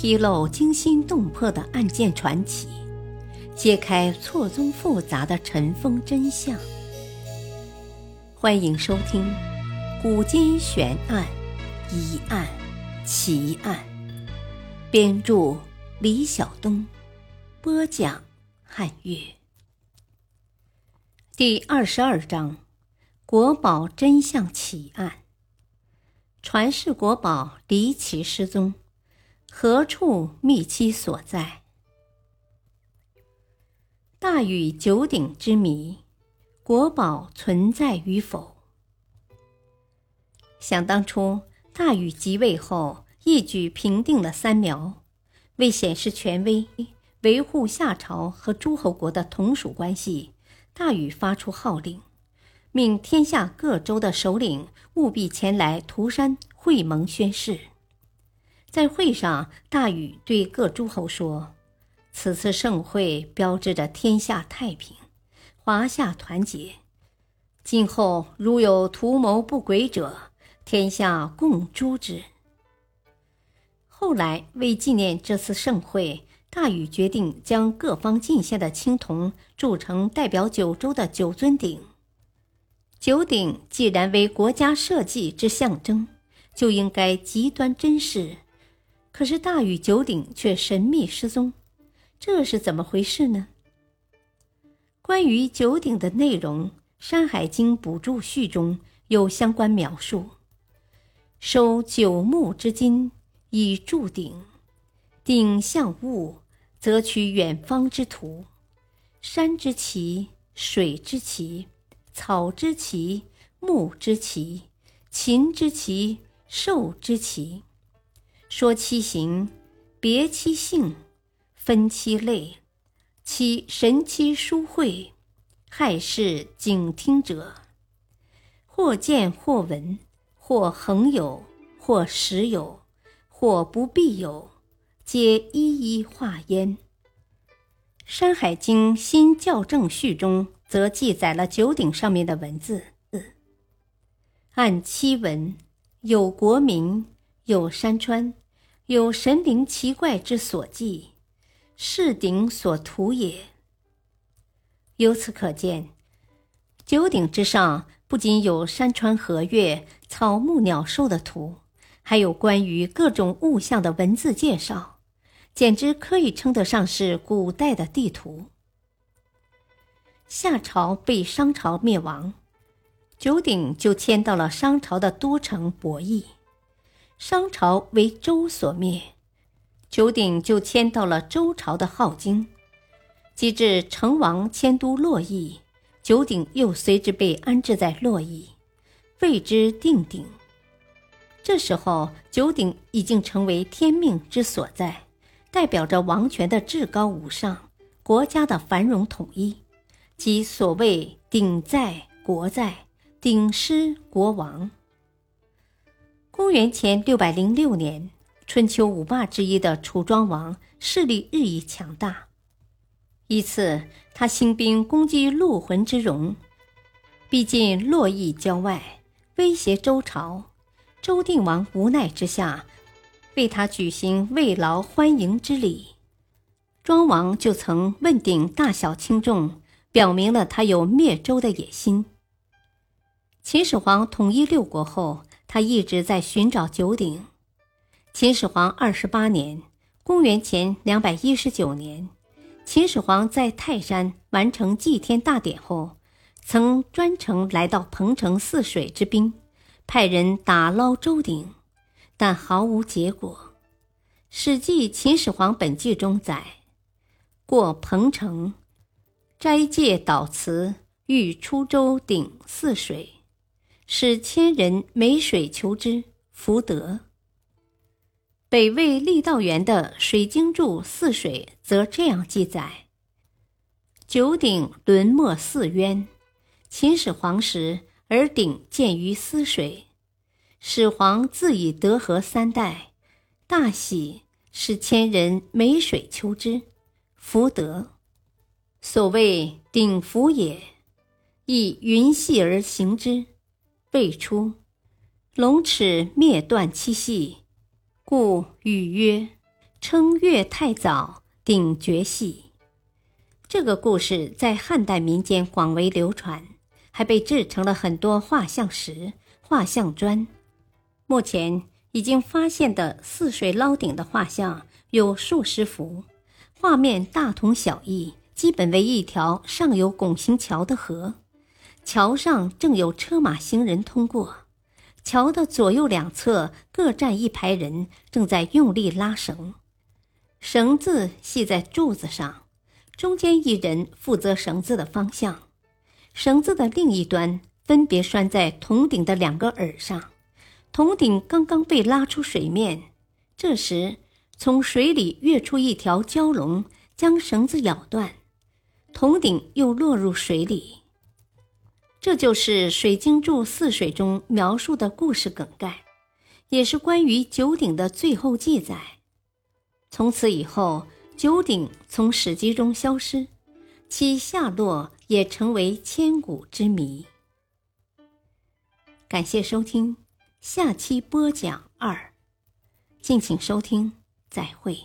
披露惊心动魄的案件传奇，揭开错综复杂的尘封真相。欢迎收听《古今悬案、疑案、奇案》，编著李晓东，播讲汉月。第二十二章：国宝真相奇案。传世国宝离奇失踪。何处觅其所在？大禹九鼎之谜，国宝存在与否？想当初，大禹即位后，一举平定了三苗。为显示权威，维护夏朝和诸侯国的同属关系，大禹发出号令，命天下各州的首领务必前来涂山会盟宣誓。在会上，大禹对各诸侯说：“此次盛会标志着天下太平，华夏团结。今后如有图谋不轨者，天下共诛之。”后来为纪念这次盛会，大禹决定将各方进献的青铜铸成代表九州的九尊鼎。九鼎既然为国家社稷之象征，就应该极端珍视。可是大禹九鼎却神秘失踪，这是怎么回事呢？关于九鼎的内容，《山海经补注序》中有相关描述：收九木之金以铸鼎，鼎象物，则取远方之图，山之奇，水之奇，草之奇，木之奇，禽之奇，兽之奇。说其形，别其性，分其类，其神奇殊会，害事警听者，或见或闻，或恒有，或时有，或不必有，皆一一化焉。《山海经新校正序》中则记载了九鼎上面的文字，按七文，有国名。有山川，有神灵奇怪之所记，是鼎所图也。由此可见，九鼎之上不仅有山川河岳、草木鸟兽的图，还有关于各种物象的文字介绍，简直可以称得上是古代的地图。夏朝被商朝灭亡，九鼎就迁到了商朝的都城博邑。商朝为周所灭，九鼎就迁到了周朝的镐京。及至成王迁都洛邑，九鼎又随之被安置在洛邑，谓之定鼎。这时候，九鼎已经成为天命之所在，代表着王权的至高无上，国家的繁荣统一，即所谓“鼎在国在，鼎失国亡”。公元前六百零六年，春秋五霸之一的楚庄王势力日益强大。一次，他兴兵攻击陆浑之戎，逼近洛邑郊外，威胁周朝。周定王无奈之下，为他举行慰劳欢迎之礼。庄王就曾问鼎大小轻重，表明了他有灭周的野心。秦始皇统一六国后。他一直在寻找九鼎。秦始皇二十八年（公元前两百一十九年），秦始皇在泰山完成祭天大典后，曾专程来到彭城泗水之滨，派人打捞周鼎，但毫无结果。《史记·秦始皇本纪》中载：“过彭城，斋戒祷祠，欲出周鼎泗水。”使千人没水求之，福德。北魏郦道元的《水经注·泗水》则这样记载：九鼎沦没泗渊，秦始皇时，而鼎建于泗水。始皇自以德和三代，大喜，使千人没水求之，福德。所谓鼎福也，亦云系而行之。未出，龙齿灭断七系，故语曰：“称月太早，顶绝戏。这个故事在汉代民间广为流传，还被制成了很多画像石、画像砖。目前已经发现的泗水捞顶的画像有数十幅，画面大同小异，基本为一条上有拱形桥的河，桥上正有车马行人通过。桥的左右两侧各站一排人，正在用力拉绳，绳子系在柱子上，中间一人负责绳子的方向，绳子的另一端分别拴在铜鼎的两个耳上。铜鼎刚刚被拉出水面，这时从水里跃出一条蛟龙，将绳子咬断，铜鼎又落入水里。这就是《水经注·泗水》中描述的故事梗概，也是关于九鼎的最后记载。从此以后，九鼎从史籍中消失，其下落也成为千古之谜。感谢收听，下期播讲二，敬请收听，再会。